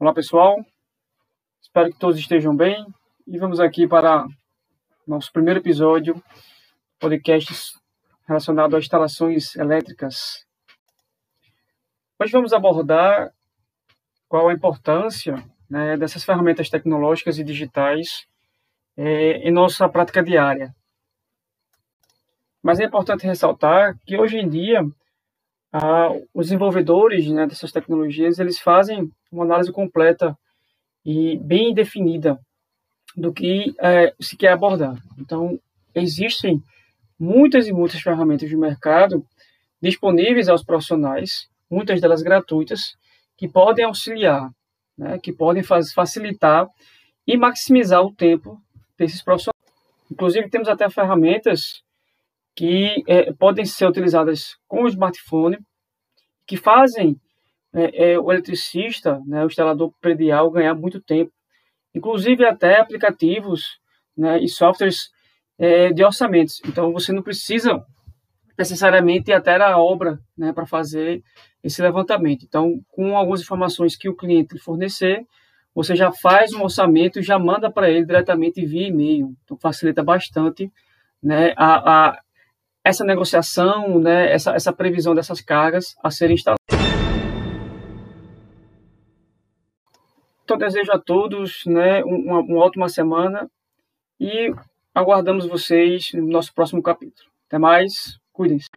Olá pessoal, espero que todos estejam bem e vamos aqui para nosso primeiro episódio, podcast relacionado a instalações elétricas. Hoje vamos abordar qual a importância né, dessas ferramentas tecnológicas e digitais é, em nossa prática diária. Mas é importante ressaltar que hoje em dia ah, os desenvolvedores né, dessas tecnologias eles fazem uma análise completa e bem definida do que é, se quer abordar. Então, existem muitas e muitas ferramentas de mercado disponíveis aos profissionais, muitas delas gratuitas, que podem auxiliar, né, que podem faz, facilitar e maximizar o tempo desses profissionais. Inclusive, temos até ferramentas que é, podem ser utilizadas com o smartphone, que fazem é, é, o eletricista, né, o instalador predial, ganhar muito tempo. Inclusive até aplicativos né, e softwares é, de orçamentos. Então você não precisa necessariamente ir até a obra né, para fazer esse levantamento. Então, com algumas informações que o cliente fornecer, você já faz um orçamento e já manda para ele diretamente via e-mail. Então, facilita bastante né, a, a essa negociação, né, essa, essa previsão dessas cargas a serem instaladas. Então, desejo a todos né, uma, uma ótima semana e aguardamos vocês no nosso próximo capítulo. Até mais, cuidem-se.